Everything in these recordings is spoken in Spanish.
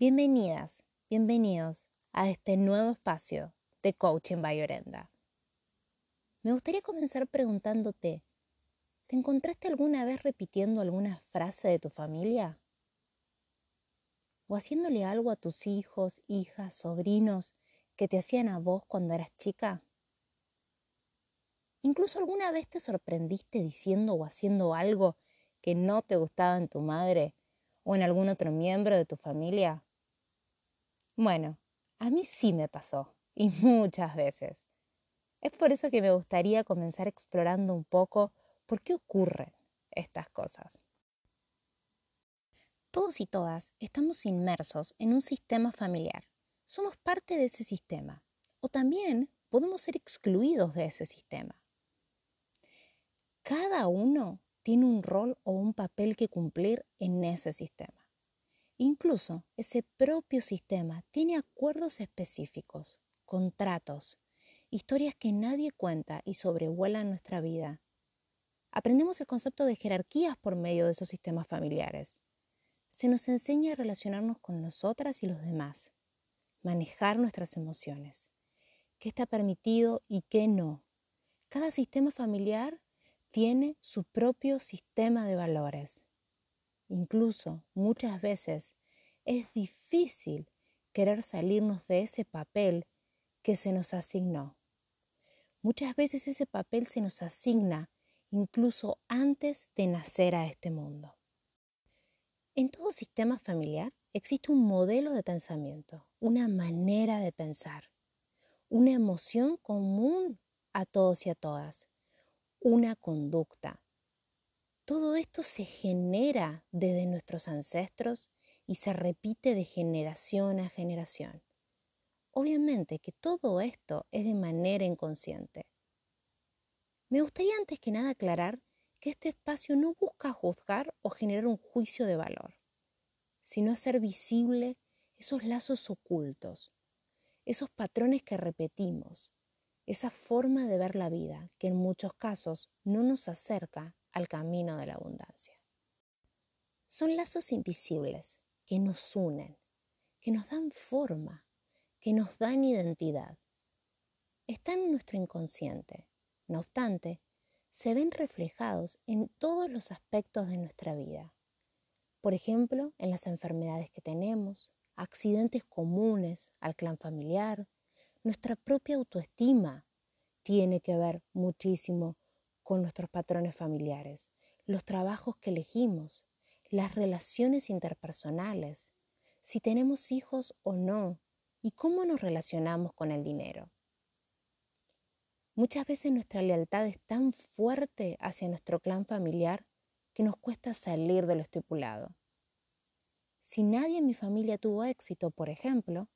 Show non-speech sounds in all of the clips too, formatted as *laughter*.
Bienvenidas, bienvenidos a este nuevo espacio de Coaching by Orenda. Me gustaría comenzar preguntándote, ¿te encontraste alguna vez repitiendo alguna frase de tu familia? ¿O haciéndole algo a tus hijos, hijas, sobrinos que te hacían a vos cuando eras chica? ¿Incluso alguna vez te sorprendiste diciendo o haciendo algo que no te gustaba en tu madre o en algún otro miembro de tu familia? Bueno, a mí sí me pasó, y *laughs* muchas veces. Es por eso que me gustaría comenzar explorando un poco por qué ocurren estas cosas. Todos y todas estamos inmersos en un sistema familiar. Somos parte de ese sistema. O también podemos ser excluidos de ese sistema. Cada uno tiene un rol o un papel que cumplir en ese sistema. Incluso ese propio sistema tiene acuerdos específicos, contratos, historias que nadie cuenta y sobrevuelan nuestra vida. Aprendemos el concepto de jerarquías por medio de esos sistemas familiares. Se nos enseña a relacionarnos con nosotras y los demás, manejar nuestras emociones, qué está permitido y qué no. Cada sistema familiar tiene su propio sistema de valores. Incluso muchas veces es difícil querer salirnos de ese papel que se nos asignó. Muchas veces ese papel se nos asigna incluso antes de nacer a este mundo. En todo sistema familiar existe un modelo de pensamiento, una manera de pensar, una emoción común a todos y a todas, una conducta. Todo esto se genera desde nuestros ancestros y se repite de generación a generación. Obviamente que todo esto es de manera inconsciente. Me gustaría antes que nada aclarar que este espacio no busca juzgar o generar un juicio de valor, sino hacer visible esos lazos ocultos, esos patrones que repetimos, esa forma de ver la vida que en muchos casos no nos acerca al camino de la abundancia. Son lazos invisibles que nos unen, que nos dan forma, que nos dan identidad. Están en nuestro inconsciente, no obstante, se ven reflejados en todos los aspectos de nuestra vida. Por ejemplo, en las enfermedades que tenemos, accidentes comunes al clan familiar, nuestra propia autoestima tiene que ver muchísimo con nuestros patrones familiares, los trabajos que elegimos, las relaciones interpersonales, si tenemos hijos o no y cómo nos relacionamos con el dinero. Muchas veces nuestra lealtad es tan fuerte hacia nuestro clan familiar que nos cuesta salir de lo estipulado. Si nadie en mi familia tuvo éxito, por ejemplo,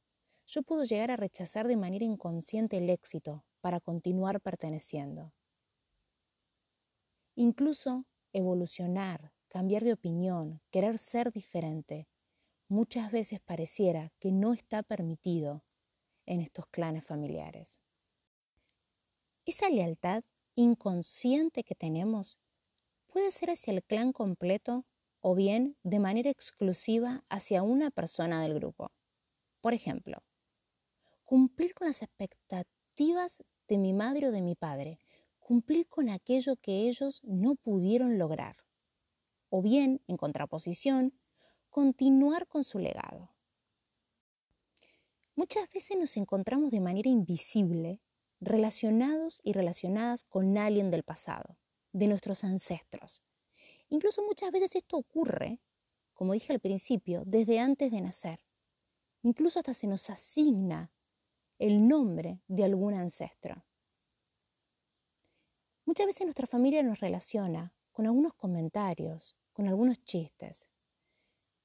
yo puedo llegar a rechazar de manera inconsciente el éxito para continuar perteneciendo. Incluso evolucionar, cambiar de opinión, querer ser diferente, muchas veces pareciera que no está permitido en estos clanes familiares. Esa lealtad inconsciente que tenemos puede ser hacia el clan completo o bien de manera exclusiva hacia una persona del grupo. Por ejemplo, cumplir con las expectativas de mi madre o de mi padre, cumplir con aquello que ellos no pudieron lograr. O bien, en contraposición, continuar con su legado. Muchas veces nos encontramos de manera invisible relacionados y relacionadas con alguien del pasado, de nuestros ancestros. Incluso muchas veces esto ocurre, como dije al principio, desde antes de nacer. Incluso hasta se nos asigna el nombre de algún ancestro. Muchas veces nuestra familia nos relaciona con algunos comentarios, con algunos chistes.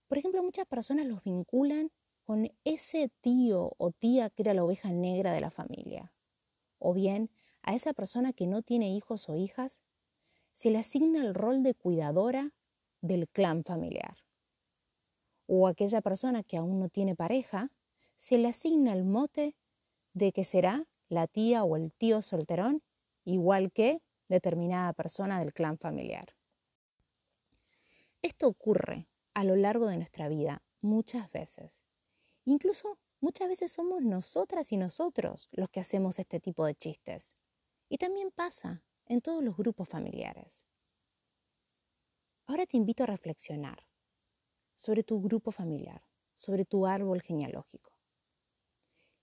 Por ejemplo, muchas personas los vinculan con ese tío o tía que era la oveja negra de la familia. O bien, a esa persona que no tiene hijos o hijas, se le asigna el rol de cuidadora del clan familiar. O a aquella persona que aún no tiene pareja, se le asigna el mote de que será la tía o el tío solterón, igual que determinada persona del clan familiar. Esto ocurre a lo largo de nuestra vida muchas veces Incluso muchas veces somos nosotras y nosotros los que hacemos este tipo de chistes. Y también pasa en todos los grupos familiares. Ahora te invito a reflexionar sobre tu grupo familiar, sobre tu árbol genealógico.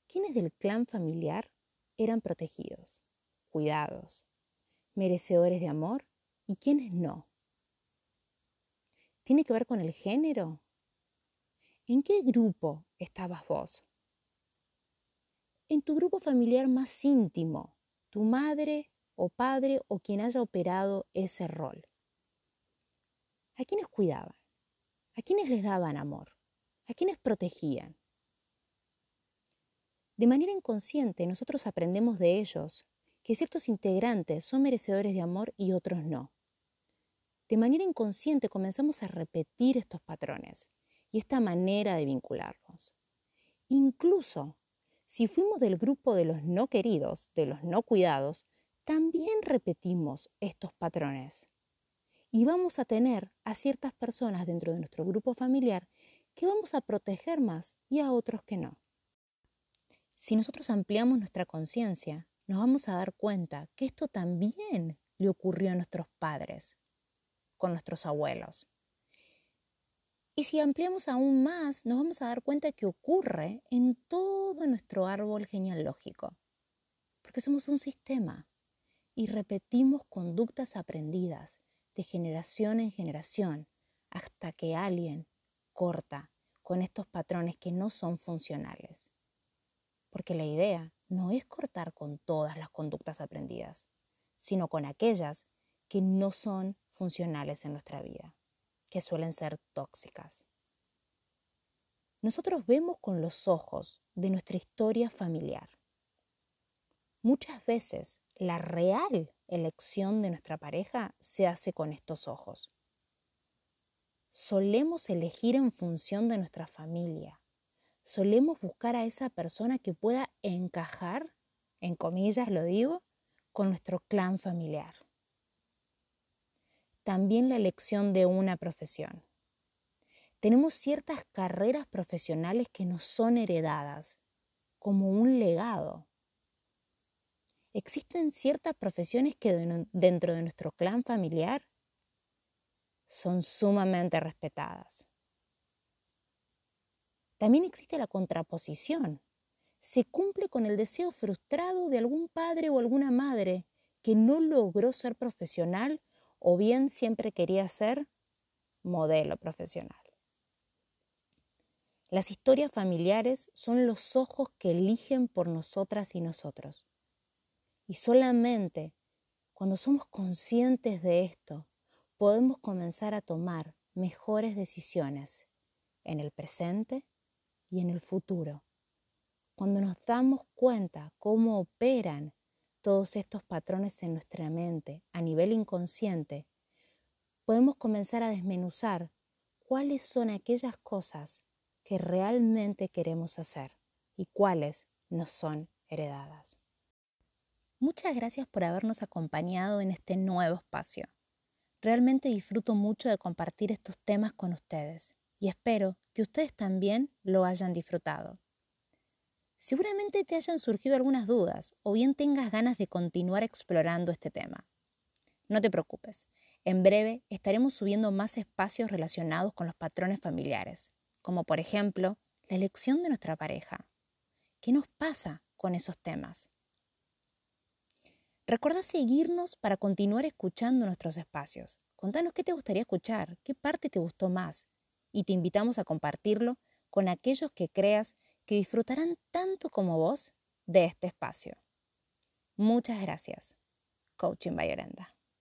¿Quiénes del clan familiar eran protegidos, cuidados, merecedores de amor y quiénes no? ¿Tiene que ver con el género? ¿En qué grupo estabas vos? En tu grupo familiar más íntimo, tu madre o padre o quien haya operado ese rol. ¿A quiénes cuidaban? ¿A quiénes les daban amor? ¿A quiénes protegían? De manera inconsciente nosotros aprendemos de ellos que ciertos integrantes son merecedores de amor y otros no. De manera inconsciente comenzamos a repetir estos patrones y esta manera de vincularnos. Incluso si fuimos del grupo de los no queridos, de los no cuidados, también repetimos estos patrones. Y vamos a tener a ciertas personas dentro de nuestro grupo familiar que vamos a proteger más y a otros que no. Si nosotros ampliamos nuestra conciencia, nos vamos a dar cuenta que esto también le ocurrió a nuestros padres, con nuestros abuelos. Y si ampliamos aún más, nos vamos a dar cuenta que ocurre en todo nuestro árbol genealógico, porque somos un sistema y repetimos conductas aprendidas de generación en generación hasta que alguien corta con estos patrones que no son funcionales. Porque la idea no es cortar con todas las conductas aprendidas, sino con aquellas que no son funcionales en nuestra vida, que suelen ser tóxicas. Nosotros vemos con los ojos de nuestra historia familiar. Muchas veces la real elección de nuestra pareja se hace con estos ojos. Solemos elegir en función de nuestra familia. Solemos buscar a esa persona que pueda encajar, en comillas lo digo, con nuestro clan familiar. También la elección de una profesión. Tenemos ciertas carreras profesionales que nos son heredadas como un legado existen ciertas profesiones que dentro de nuestro clan familiar son sumamente respetadas. También existe la contraposición. Se cumple con el deseo frustrado de algún padre o alguna madre que no logró ser profesional o bien siempre quería ser modelo profesional. Las historias familiares son los ojos que eligen por nosotras y nosotros. Y solamente cuando somos conscientes de esto, podemos comenzar a tomar mejores decisiones en el presente y en el futuro. Cuando nos damos cuenta cómo operan todos estos patrones en nuestra mente a nivel inconsciente, podemos comenzar a desmenuzar cuáles son aquellas cosas que realmente queremos hacer y cuáles nos son heredadas. Muchas gracias por habernos acompañado en este nuevo espacio. Realmente disfruto mucho de compartir estos temas con ustedes y espero que ustedes también lo hayan disfrutado. Seguramente te hayan surgido algunas dudas o bien tengas ganas de continuar explorando este tema. No te preocupes, en breve estaremos subiendo más espacios relacionados con los patrones familiares, como por ejemplo la elección de nuestra pareja. ¿Qué nos pasa con esos temas? Recuerda seguirnos para continuar escuchando nuestros espacios. Contanos qué te gustaría escuchar, qué parte te gustó más y te invitamos a compartirlo con aquellos que creas que disfrutarán tanto como vos de este espacio. Muchas gracias. Coaching Bayorenda.